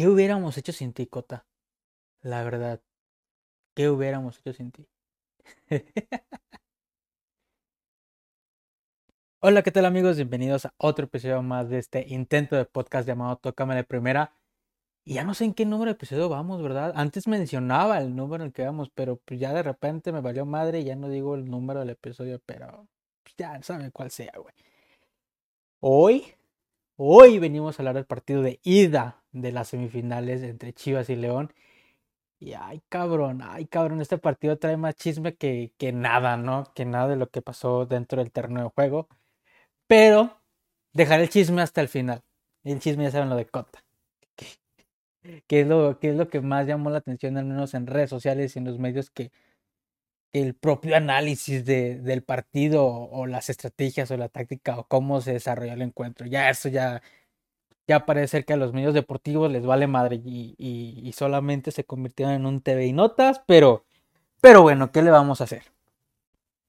¿Qué hubiéramos hecho sin ti, Cota? La verdad. ¿Qué hubiéramos hecho sin ti? Hola, ¿qué tal amigos? Bienvenidos a otro episodio más de este intento de podcast llamado Tócame de Primera. Y ya no sé en qué número de episodio vamos, ¿verdad? Antes mencionaba el número en el que vamos, pero pues ya de repente me valió madre y ya no digo el número del episodio, pero pues ya saben cuál sea, güey. Hoy, hoy venimos a hablar del partido de ida de las semifinales entre Chivas y León. Y ay, cabrón, ay, cabrón, este partido trae más chisme que, que nada, ¿no? Que nada de lo que pasó dentro del terreno de juego. Pero dejar el chisme hasta el final. El chisme ya saben lo de Cota. Que es lo, que es lo que más llamó la atención, al menos en redes sociales y en los medios, que el propio análisis de, del partido o las estrategias o la táctica o cómo se desarrolló el encuentro. Ya eso ya, ya parece que a los medios deportivos les vale madre y, solamente se convirtieron en un TV y notas, pero, pero bueno, ¿qué le vamos a hacer?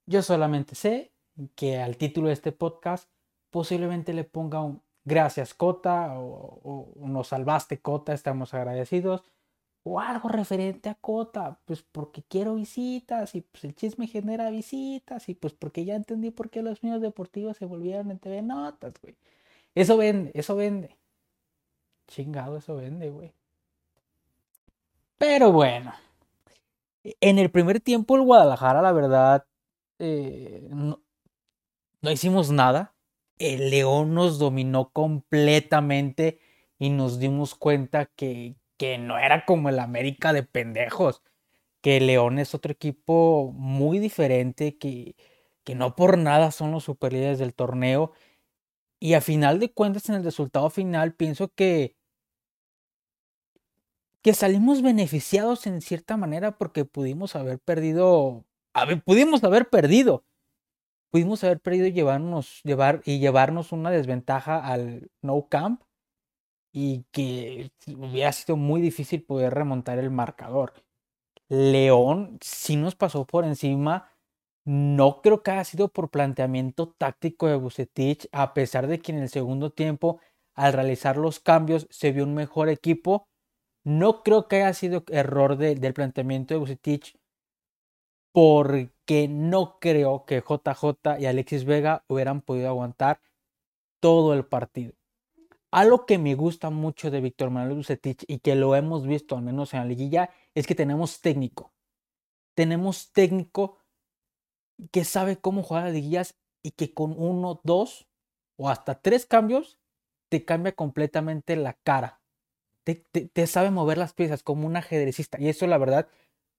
Yo solamente sé que al título de este podcast posiblemente le ponga un gracias Cota o, o nos salvaste Cota, estamos agradecidos o algo referente a Cota, pues porque quiero visitas y pues el chisme genera visitas y pues porque ya entendí por qué los medios deportivos se volvieron en TV Notas, güey. Eso vende, eso vende. Chingado, eso vende, güey. Pero bueno, en el primer tiempo el Guadalajara, la verdad, eh, no, hicimos nada. El León nos dominó completamente y nos dimos cuenta que, que no era como el América de pendejos, que León es otro equipo muy diferente, que, que no por nada son los superlíderes del torneo. Y a final de cuentas, en el resultado final, pienso que, que salimos beneficiados en cierta manera porque pudimos haber perdido, a ver, pudimos haber perdido, pudimos haber perdido y llevarnos, llevar, y llevarnos una desventaja al No Camp y que hubiera sido muy difícil poder remontar el marcador. León sí nos pasó por encima. No creo que haya sido por planteamiento táctico de Bucetich, a pesar de que en el segundo tiempo, al realizar los cambios, se vio un mejor equipo. No creo que haya sido error de, del planteamiento de Bucetich, porque no creo que JJ y Alexis Vega hubieran podido aguantar todo el partido. Algo que me gusta mucho de Víctor Manuel Bucetich y que lo hemos visto al menos en la liguilla es que tenemos técnico. Tenemos técnico que sabe cómo jugar las liguillas y que con uno, dos o hasta tres cambios te cambia completamente la cara. Te, sabe mover las piezas como un ajedrecista. Y eso la verdad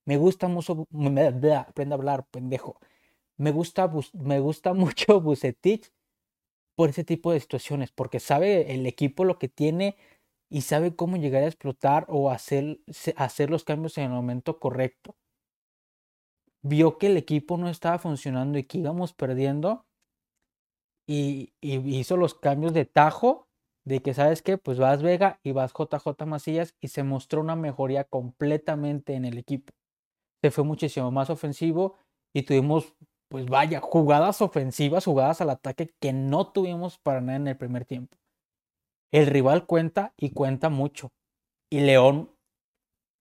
me gusta mucho. Me, aprende a hablar, pendejo. Me gusta, me gusta mucho Bucetich por ese tipo de situaciones, porque sabe el equipo lo que tiene y sabe cómo llegar a explotar o hacer, hacer los cambios en el momento correcto. Vio que el equipo no estaba funcionando y que íbamos perdiendo y hizo los cambios de tajo de que sabes que pues vas Vega y vas JJ Macías y se mostró una mejoría completamente en el equipo. Se fue muchísimo más ofensivo y tuvimos pues vaya, jugadas ofensivas, jugadas al ataque que no tuvimos para nada en el primer tiempo. El rival cuenta y cuenta mucho. Y León,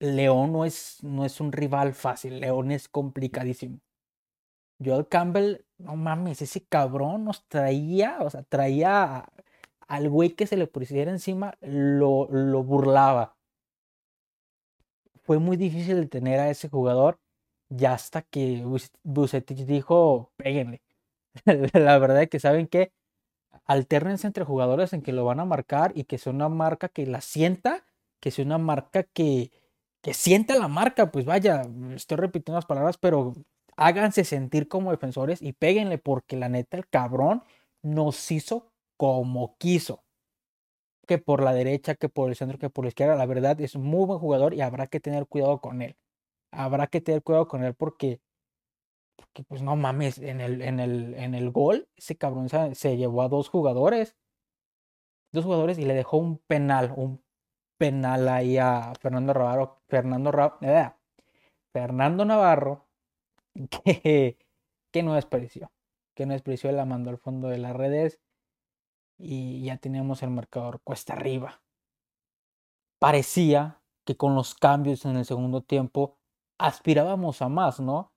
León no es, no es un rival fácil, León es complicadísimo. Joel Campbell, no mames, ese cabrón nos traía, o sea, traía al güey que se le pusiera encima, lo, lo burlaba. Fue muy difícil de tener a ese jugador ya hasta que Bucetich dijo, péguenle. la verdad es que saben que alternense entre jugadores en que lo van a marcar y que sea una marca que la sienta, que sea una marca que, que sienta la marca, pues vaya, estoy repitiendo las palabras, pero háganse sentir como defensores y péguenle porque la neta el cabrón nos hizo como quiso. Que por la derecha, que por el centro, que por la izquierda, la verdad es muy buen jugador y habrá que tener cuidado con él. Habrá que tener cuidado con él porque, porque pues no mames, en el, en el, en el gol ese cabrón se, se, llevó a dos jugadores, dos jugadores y le dejó un penal, un penal ahí a Fernando Navarro, Fernando, eh, Fernando Navarro, que, que no despreció, que no despreció, la mandó al fondo de las redes y ya teníamos el marcador cuesta arriba. parecía que con los cambios en el segundo tiempo aspirábamos a más, ¿no?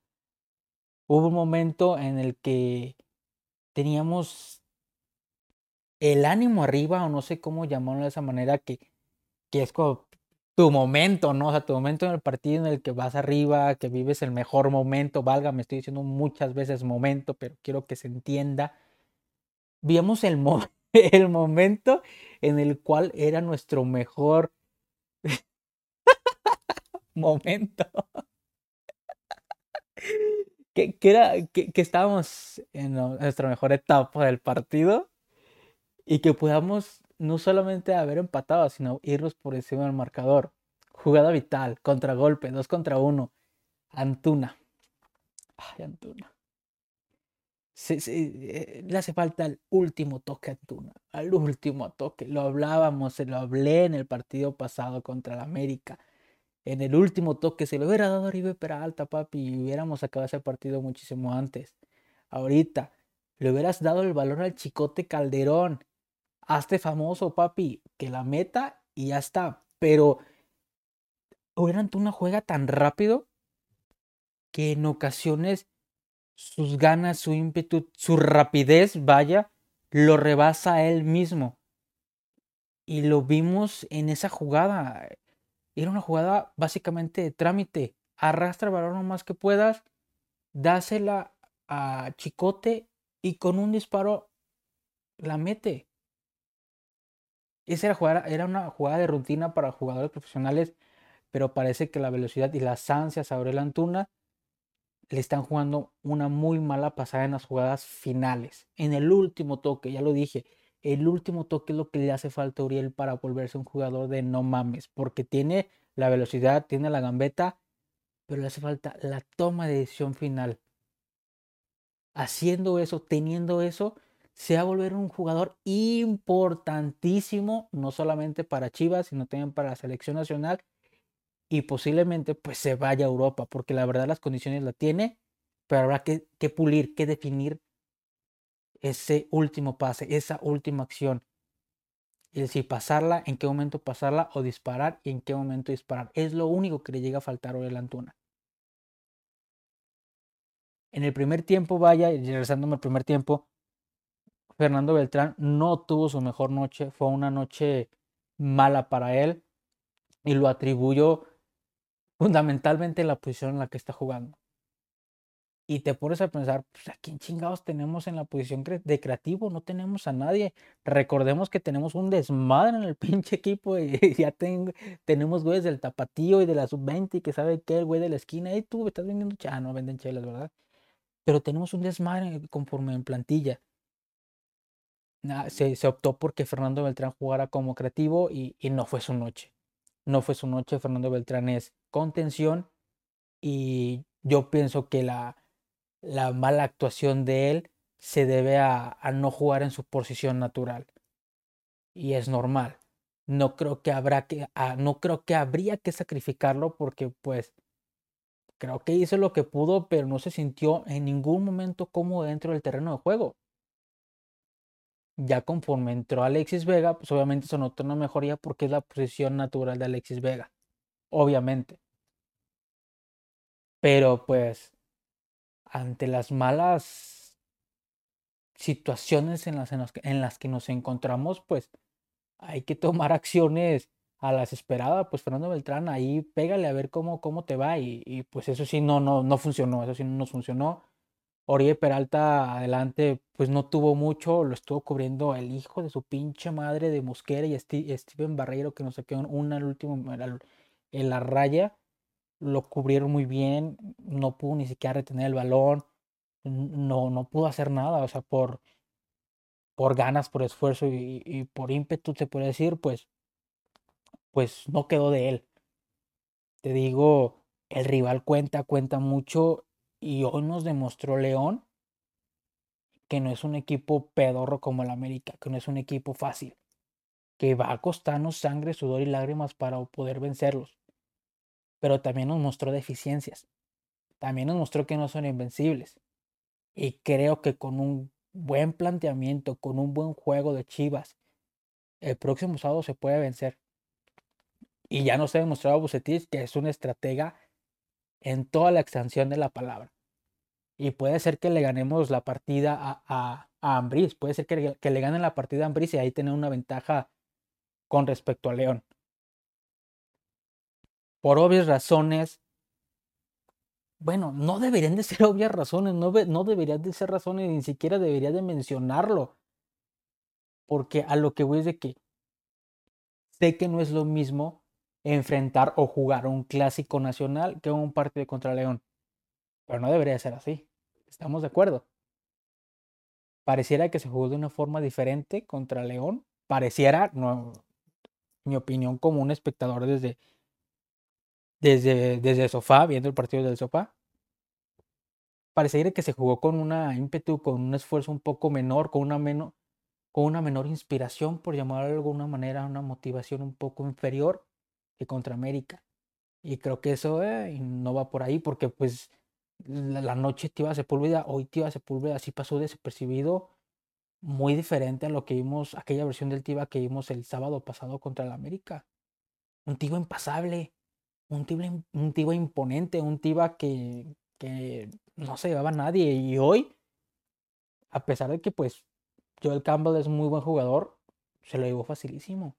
Hubo un momento en el que teníamos el ánimo arriba, o no sé cómo llamarlo de esa manera, que, que es como tu momento, ¿no? O sea, tu momento en el partido en el que vas arriba, que vives el mejor momento, valga, me estoy diciendo muchas veces momento, pero quiero que se entienda. Vimos el, el momento en el cual era nuestro mejor momento. que, era, que, que estábamos en nuestra mejor etapa del partido y que podamos no solamente haber empatado, sino irnos por encima del marcador. Jugada vital, contragolpe, dos contra uno. Antuna. Ay, Antuna. Eh, le hace falta el último toque a Antuna. Al último toque. Lo hablábamos, se lo hablé en el partido pasado contra el América. En el último toque se lo hubiera dado a Oribe Peralta, papi, y hubiéramos acabado ese partido muchísimo antes. Ahorita, le hubieras dado el valor al Chicote Calderón hazte famoso, papi, que la meta y ya está. Pero Antuna juega tan rápido que en ocasiones sus ganas, su ímpetu, su rapidez, vaya, lo rebasa él mismo. Y lo vimos en esa jugada. Era una jugada básicamente de trámite. Arrastra el balón lo más que puedas, dásela a Chicote y con un disparo la mete. Esa era, era una jugada de rutina para jugadores profesionales, pero parece que la velocidad y las ansias a Aurel Antuna le están jugando una muy mala pasada en las jugadas finales. En el último toque, ya lo dije, el último toque es lo que le hace falta a Uriel para volverse un jugador de no mames, porque tiene la velocidad, tiene la gambeta, pero le hace falta la toma de decisión final. Haciendo eso, teniendo eso, se va a volver un jugador importantísimo, no solamente para Chivas, sino también para la selección nacional y posiblemente pues se vaya a Europa, porque la verdad las condiciones la tiene, pero habrá que, pulir, que definir ese último pase, esa última acción. Y decir, pasarla, en qué momento pasarla o disparar y en qué momento disparar. Es lo único que le llega a faltar a la Antuna. En el primer tiempo, vaya, regresándome al primer tiempo, Fernando Beltrán no tuvo su mejor noche, fue una noche mala para él y lo atribuyo fundamentalmente la posición en la que está jugando. Y te pones a pensar, pues, ¿a quién chingados tenemos en la posición de creativo? No tenemos a nadie. Recordemos que tenemos un desmadre en el pinche equipo y ya tenemos güeyes del tapatío y de la sub-20 que sabe que el güey de la esquina, y tú estás vendiendo, ah, no venden chelas, ¿verdad? Pero tenemos un desmadre conforme en plantilla se, optó porque Fernando Beltrán jugara como creativo y, no fue su noche. No fue su noche. Fernando Beltrán es contención y yo pienso que la, la mala actuación de él se debe a, no jugar en su posición natural. Y es normal. No creo que habrá que, ah, no creo que habría que sacrificarlo porque pues creo que hizo lo que pudo, pero no se sintió en ningún momento cómodo dentro del terreno de juego ya conforme entró Alexis Vega, pues obviamente se notó una mejoría porque es la posición natural de Alexis Vega. Obviamente. Pero pues, ante las malas situaciones en las, en las, que, nos encontramos, pues hay que tomar acciones a las esperadas. Pues Fernando Beltrán, ahí pégale a ver cómo, cómo te va. Y, y pues eso sí no, no, no funcionó, eso sí no nos funcionó. Oribe Peralta adelante, pues no tuvo mucho, lo estuvo cubriendo el hijo de su pinche madre de Mosquera y Steven Barreiro, que nos saquó una al último en la raya. Lo cubrieron muy bien, no pudo ni siquiera retener el balón, no, no pudo hacer nada, o sea, por, por ganas, por esfuerzo y, y por ímpetu, se puede decir, pues, pues no quedó de él. Te digo, el rival cuenta, cuenta mucho y hoy nos demostró León que no es un equipo pedorro como el América, que no es un equipo fácil, que va a costarnos sangre, sudor y lágrimas para poder vencerlos. Pero también nos mostró deficiencias. También nos mostró que no son invencibles. Y creo que con un buen planteamiento, con un buen juego de Chivas, el próximo sábado se puede vencer. Y ya nos ha demostrado Bucetich que es un estratega en toda la extensión de la palabra. Y puede ser que le ganemos la partida a, a, a Ambris, puede ser que, que, le ganen la partida a Ambris y ahí tener una ventaja con respecto a León. Por obvias razones, bueno, no deberían de ser obvias razones, no, no deberían de ser razones, ni siquiera debería de mencionarlo. Porque a lo que voy es de que sé que no es lo mismo enfrentar o jugar un clásico nacional que un partido contra León. Pero no debería ser así. ¿Estamos de acuerdo? Pareciera que se jugó de una forma diferente contra León. Pareciera, mi opinión como un espectador desde, desde, desde el sofá, viendo el partido del sofá. Pareciera que se jugó con una ímpetu, con un esfuerzo un poco menor, con una, menor, con una menor inspiración, por llamarlo de alguna manera, una motivación un poco inferior que contra América. Y creo que eso eh, no va por ahí, porque pues la, noche Tiva Sepúlveda, hoy Tiva Sepúlveda sí pasó desapercibido, muy diferente a lo que vimos, aquella versión del Tiva que vimos el sábado pasado contra el América. Un Tiva impasable, un Tiva, un Tiva imponente, un Tiva que, que no se llevaba a nadie. Y hoy, a pesar de que pues Joel Campbell es muy buen jugador, se lo llevó facilísimo.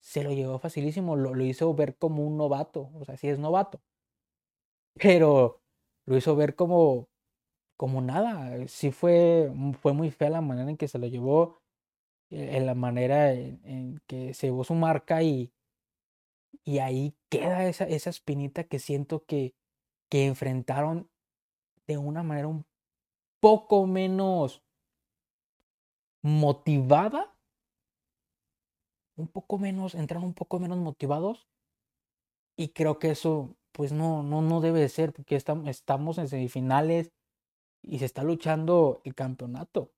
Se lo llevó facilísimo, lo, lo hizo ver como un novato, o sea, sí es novato. Pero lo hizo ver como, como nada. Sí fue, fue muy fea la manera en que se lo llevó, eh, en la manera en, que se llevó su marca y, y ahí queda esa, esa espinita que siento que, que enfrentaron de una manera un poco menos motivada, un poco menos, entraron un poco menos motivados y creo que eso pues no, no, no debe ser, porque estamos, estamos en semifinales y se está luchando el campeonato.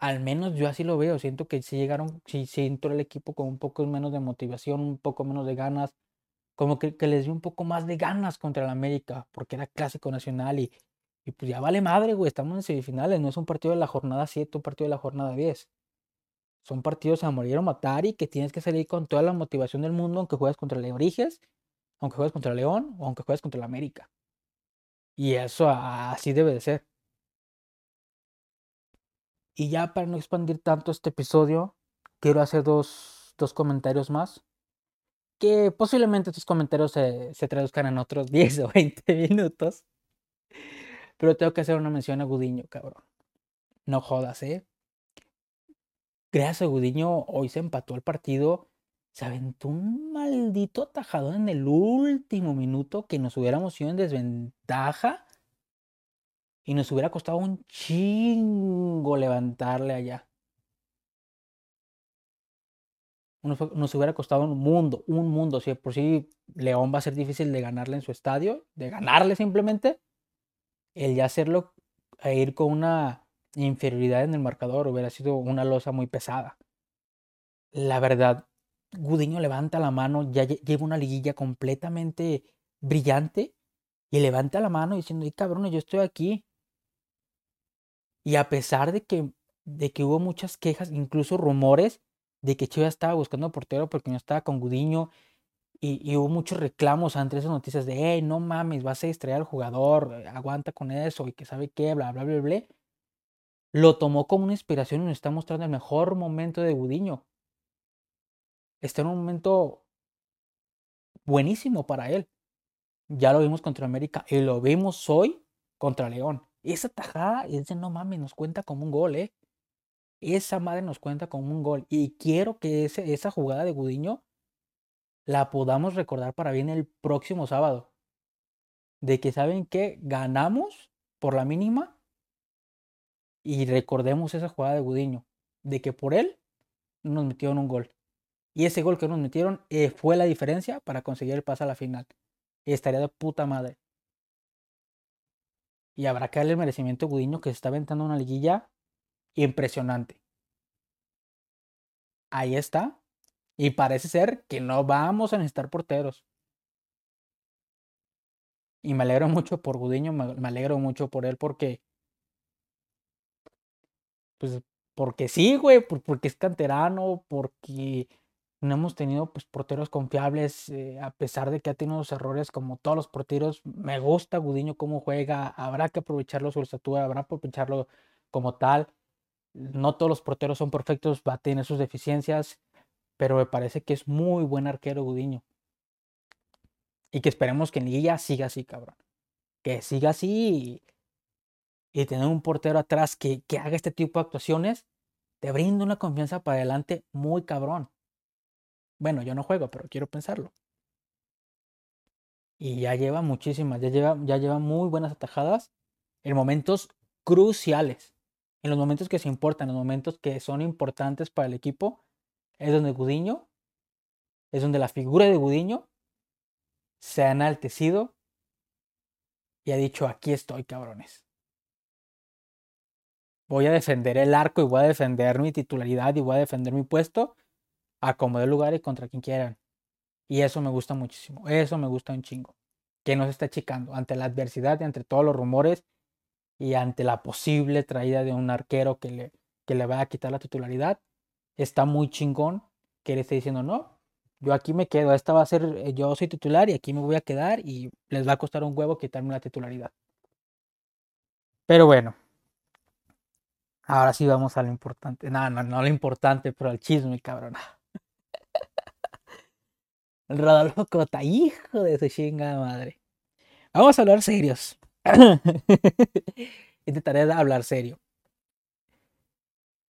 Al menos yo así lo veo, siento que si llegaron, si, si entró el equipo con un poco menos de motivación, un poco menos de ganas, como que, les dio un poco más de ganas contra el América, porque era clásico nacional y, y pues ya vale madre, güey, estamos en semifinales, no es un partido de la jornada 7, un partido de la jornada 10. Son partidos a morir o matar y que tienes que salir con toda la motivación del mundo, aunque juegues contra el Origes aunque juegues contra León o aunque juegues contra el América. Y eso así debe de ser. Y ya para no expandir tanto este episodio, quiero hacer dos, dos comentarios más. Que posiblemente estos comentarios se, se traduzcan en otros 10 o 20 minutos. Pero tengo que hacer una mención a Gudiño, cabrón. No jodas, ¿eh? Gracias a Gudiño, hoy se empató el partido se aventó un maldito atajadón en el último minuto que nos hubiéramos ido en desventaja y nos hubiera costado un chingo levantarle allá. Nos, hubiera costado un mundo, un mundo. Si por sí León va a ser difícil de ganarle en su estadio, de ganarle simplemente, el ya hacerlo e ir con una inferioridad en el marcador hubiera sido una losa muy pesada. La verdad, Gudiño levanta la mano, ya lleva una liguilla completamente brillante y levanta la mano diciendo, y cabrón, yo estoy aquí. Y a pesar de que, de que hubo muchas quejas, incluso rumores de que Chivas estaba buscando portero porque no estaba con Gudiño, y, hubo muchos reclamos ante esas noticias de, hey, no mames, vas a distraer al jugador, eh, aguanta con eso, y que sabe qué, bla, bla, bla, bla. Lo tomó como una inspiración y nos está mostrando el mejor momento de Gudiño está en un momento buenísimo para él. Ya lo vimos contra América y lo vimos hoy contra León. Esa tajada, ese no mames, nos cuenta como un gol, ¿eh? Esa madre nos cuenta como un gol. Y quiero que ese, esa jugada de Gudiño la podamos recordar para bien el próximo sábado. De que saben que ganamos por la mínima y recordemos esa jugada de Gudiño. De que por él nos metieron un gol. Y ese gol que nos metieron eh, fue la diferencia para conseguir el pase a la final. Estaría de puta madre. Y habrá que darle el merecimiento a Gudiño que se está aventando una liguilla impresionante. Ahí está. Y parece ser que no vamos a necesitar porteros. Y me alegro mucho por Gudiño, me alegro mucho por él porque. Pues porque sí, güey, porque es canterano, porque no hemos tenido pues porteros confiables, eh, a pesar de que ha tenido errores como todos los porteros. Me gusta Gudiño cómo juega, habrá que aprovecharlo su estatura, habrá que aprovecharlo como tal. No todos los porteros son perfectos, va a tener sus deficiencias, pero me parece que es muy buen arquero Gudiño. Y que esperemos que en Liguilla siga así, cabrón. Que siga así y, tener un portero atrás que, que haga este tipo de actuaciones, te brinda una confianza para adelante muy cabrón. Bueno, yo no juego, pero quiero pensarlo. Y ya lleva muchísimas, ya lleva, ya lleva muy buenas atajadas en momentos cruciales. En los momentos que se importan, en los momentos que son importantes para el equipo, es donde Gudiño, es donde la figura de Gudiño se ha enaltecido y ha dicho, aquí estoy, cabrones. Voy a defender el arco y voy a defender mi titularidad y voy a defender mi puesto a como de lugar y contra quien quieran. Y eso me gusta muchísimo. Eso me gusta un chingo. Que no se está chicando ante la adversidad y ante todos los rumores y ante la posible traída de un arquero que le, que le vaya a quitar la titularidad. Está muy chingón que le esté diciendo, no, yo aquí me quedo, esta va a ser, eh, yo soy titular y aquí me voy a quedar y les va a costar un huevo quitarme la titularidad. Pero bueno, ahora sí vamos a lo importante. No, no, no lo importante, pero al chisme, cabrón. Rodolfo Cota, hijo de su chingada madre. Vamos a hablar serios. Intentaré hablar serio.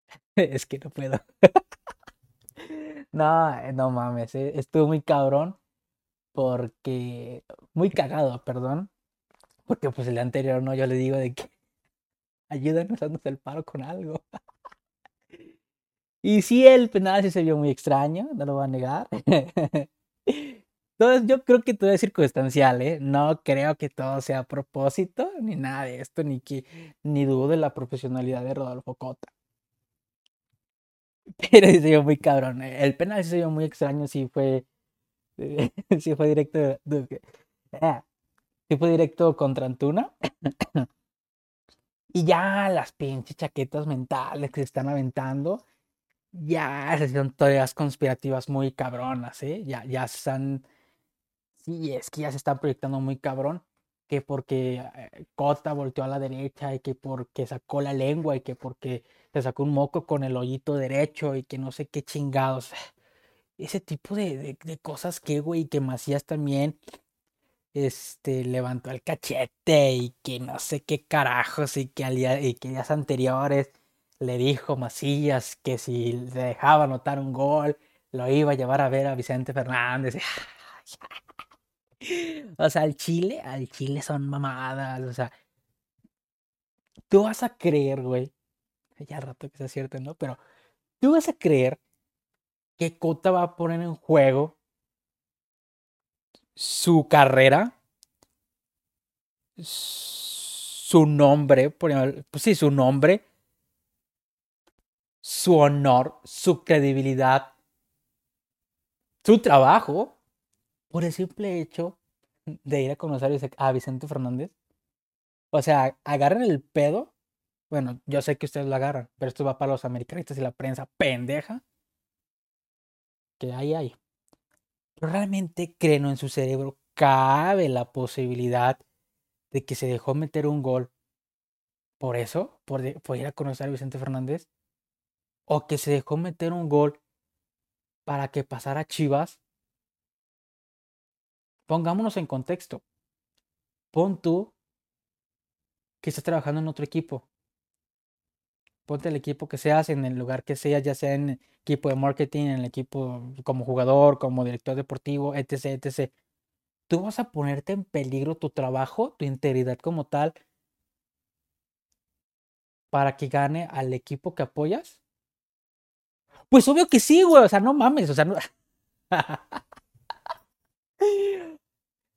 es que no puedo. no, eh, no mames, eh, estuvo muy cabrón. Porque. Muy cagado, perdón. Porque pues el anterior no, yo le digo de que. Ayúdanos, haznos el paro con algo. y sí, el penal sí se vio muy extraño, no lo voy a negar. Entonces yo creo que todo es circunstancial, ¿eh? No creo que todo sea a propósito, ni nada de esto, ni que ni dudo de la profesionalidad de Rodolfo Cota. Pero se vio muy cabrón. ¿eh? El penal se vio muy extraño, sí fue. sí fue directo. Ah, sí fue directo contra Antuna. y ya las pinches chaquetas mentales que se están aventando. Ya se son teorías conspirativas muy cabronas, ¿eh? Ya, ya están Sí, es que ya se está proyectando muy cabrón. Que porque eh, Cota volteó a la derecha y que porque sacó la lengua y que porque se sacó un moco con el hoyito derecho y que no sé qué chingados. Ese tipo de, de, cosas que, güey, que Macías también este, levantó el cachete y que no sé qué carajos y que, al día, y que días anteriores le dijo Macías que si le dejaba anotar un gol, lo iba a llevar a ver a Vicente Fernández. O sea, al chile, al chile son mamadas. O sea, tú vas a creer, güey. Ya rato que sea cierto, ¿no? Pero tú vas a creer que Cota va a poner en juego su carrera, su nombre, por ejemplo, pues sí, su nombre, su honor, su credibilidad, su trabajo por el simple hecho de ir a conocer a Vicente Fernández. O sea, agarren el pedo. Bueno, yo sé que ustedes lo agarran, pero esto va para los americanistas y la prensa pendeja. Que ahí hay. Pero realmente creen en su cerebro cabe la posibilidad de que se dejó meter un gol por eso, por ir a conocer a Vicente Fernández, o que se dejó meter un gol para que pasara Chivas Pongámonos en contexto. Pon tú que estás trabajando en otro equipo. Ponte el equipo que seas, en el lugar que seas, ya sea en equipo de marketing, en el equipo como jugador, como director deportivo, etc, etc. Tú vas a ponerte en peligro tu trabajo, tu integridad como tal, para que gane al equipo que apoyas. Pues obvio que sí, güey. O sea, no mames. O sea, no.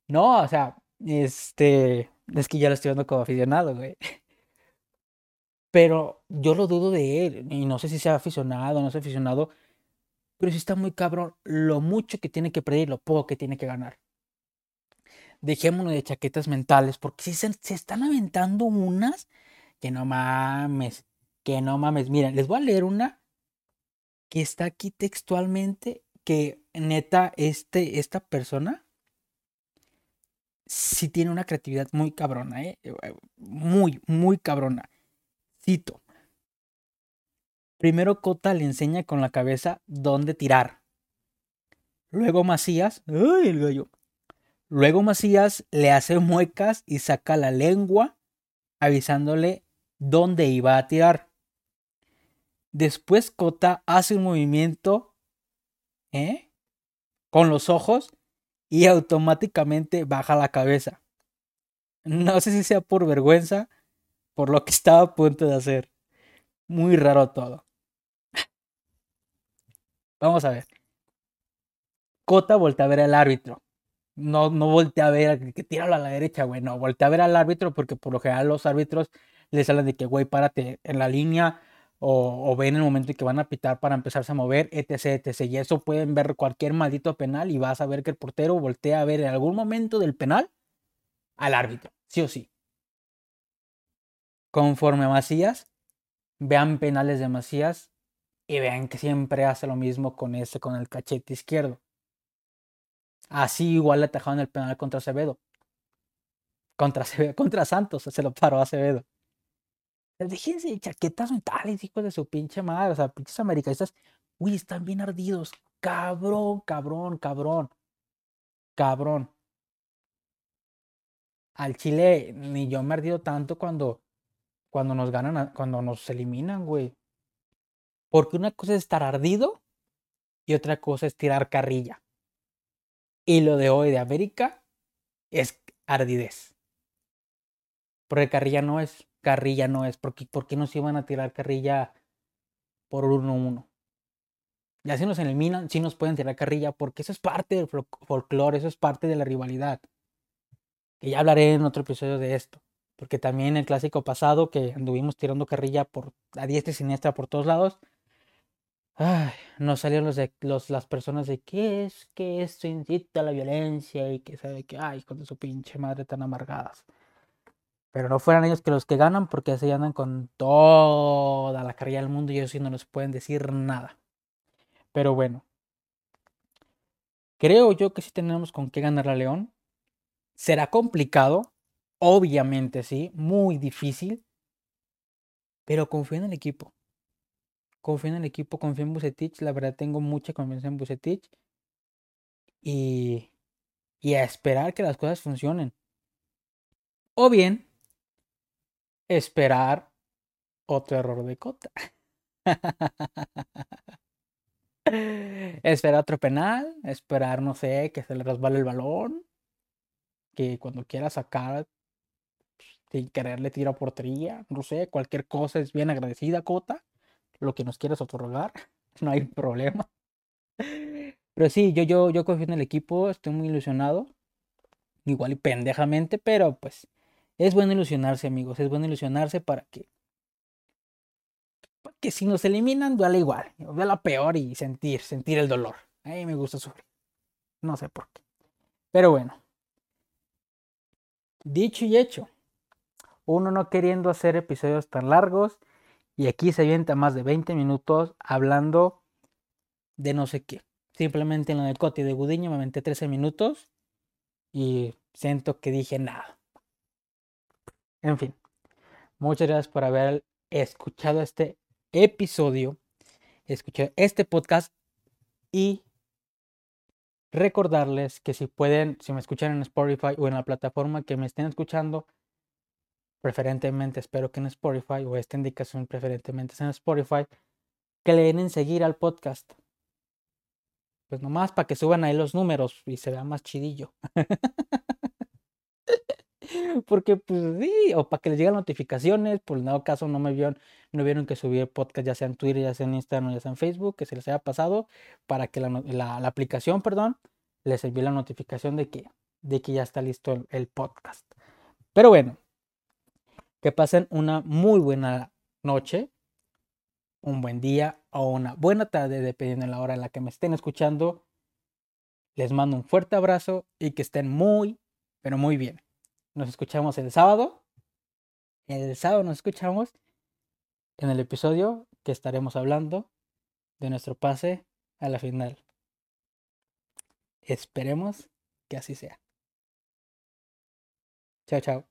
No, o sea, este, es que ya lo estoy viendo como aficionado, güey. Pero yo lo dudo de él, y no sé si sea aficionado o no sea aficionado, pero sí está muy cabrón lo mucho que tiene que perder y lo poco que tiene que ganar. Dejémonos de chaquetas mentales, porque si se, están aventando unas que no mames, que no mames. Miren, les voy a leer una que está aquí textualmente que neta, este, esta persona sí tiene una creatividad muy cabrona, ¿eh? Muy, muy cabrona. Cito. Primero Cota le enseña con la cabeza dónde tirar. Luego Macías, ¡ay, el gallo! Luego Macías le hace muecas y saca la lengua avisándole dónde iba a tirar. Después Cota hace un movimiento ¿eh? con los ojos y automáticamente baja la cabeza. No sé si sea por vergüenza, por lo que estaba a punto de hacer. Muy raro todo. Vamos a ver. Cota voltea a ver al árbitro. No, no voltea a ver que tira a la derecha, güey. No, voltea a ver al árbitro porque por lo general los árbitros les hablan de que, güey, párate en la línea o, ven el momento en que van a pitar para empezarse a mover, etc, etc. Y eso pueden ver cualquier maldito penal y vas a ver que el portero voltea a ver en algún momento del penal al árbitro, sí o sí. Conforme a Macías, vean penales de Macías y vean que siempre hace lo mismo con ese, con el cachete izquierdo. Así igual le atajaron el penal contra Acevedo. Contra, contra Santos, se lo paró Acevedo. Déjense de chaquetas mentales, hijos de su pinche madre. O sea, pinches americanistas, uy, están bien ardidos. Cabrón, cabrón, cabrón. Cabrón. Al Chile, ni yo me he ardido tanto cuando, cuando nos ganan, cuando nos eliminan, güey. Porque una cosa es estar ardido y otra cosa es tirar carrilla. Y lo de hoy de América es ardidez. Porque carrilla no es. Carrilla no es. Porque, ¿Por qué nos iban a tirar carrilla por 1-1? Ya si nos eliminan, sí nos pueden tirar carrilla, porque eso es parte del folclore, eso es parte de la rivalidad. Que ya hablaré en otro episodio de esto. Porque también el clásico pasado, que anduvimos tirando carrilla por a diestra y siniestra por todos lados, ay, nos salieron los de, los, las personas de que es que esto incita a la violencia y que sabe que, ay, con su pinche madre tan amargadas. Pero no fueran ellos que los que ganan porque así andan con toda la carrera del mundo y ellos sí no nos pueden decir nada. Pero bueno. Creo yo que sí tenemos con qué ganar a León. Será complicado, obviamente sí, muy difícil. Pero confío en el equipo. Confío en el equipo, confío en Bucetich. La verdad tengo mucha confianza en Bucetich. Y, y a esperar que las cosas funcionen. O bien, esperar otro error de Cota. esperar otro penal, esperar, no sé, que se le resbale el balón, que cuando quiera sacar, sin querer le tira portería, no sé, cualquier cosa es bien agradecida, Cota. Lo que nos quieras otorgar, no hay problema. Pero sí, yo, yo, yo confío en el equipo, estoy muy ilusionado. Igual y pendejamente, pero pues es bueno ilusionarse, amigos. Es bueno ilusionarse para que. que si nos eliminan, duele igual. Duele peor y sentir, sentir el dolor. A mí me gusta sufrir. No sé por qué. Pero bueno. Dicho y hecho. Uno no queriendo hacer episodios tan largos. Y aquí se avienta más de 20 minutos hablando de no sé qué. Simplemente en lo de Coti de Gudiño me aventé 13 minutos. Y siento que dije nada. En fin, muchas gracias por haber escuchado este episodio, escuchado este podcast y recordarles que si pueden, si me escuchan en Spotify o en la plataforma que me estén escuchando, preferentemente espero que en Spotify o esta indicación preferentemente en Spotify, que le den en seguir al podcast. Pues nomás para que suban ahí los números y se vea más chidillo. Porque, pues sí, o para que les lleguen notificaciones, por el dado caso no me vieron, no vieron que subí el podcast ya sea en Twitter, ya sea en Instagram, ya sea en Facebook, que se les haya pasado, para que la, la, aplicación, perdón, les envíe la notificación de que, de que ya está listo el, el podcast. Pero bueno, que pasen una muy buena noche, un buen día o una buena tarde, dependiendo de la hora en la que me estén escuchando. Les mando un fuerte abrazo y que estén muy, pero muy bien. Nos escuchamos el sábado. El sábado nos escuchamos en el episodio que estaremos hablando de nuestro pase a la final. Esperemos que así sea. Chao, chao.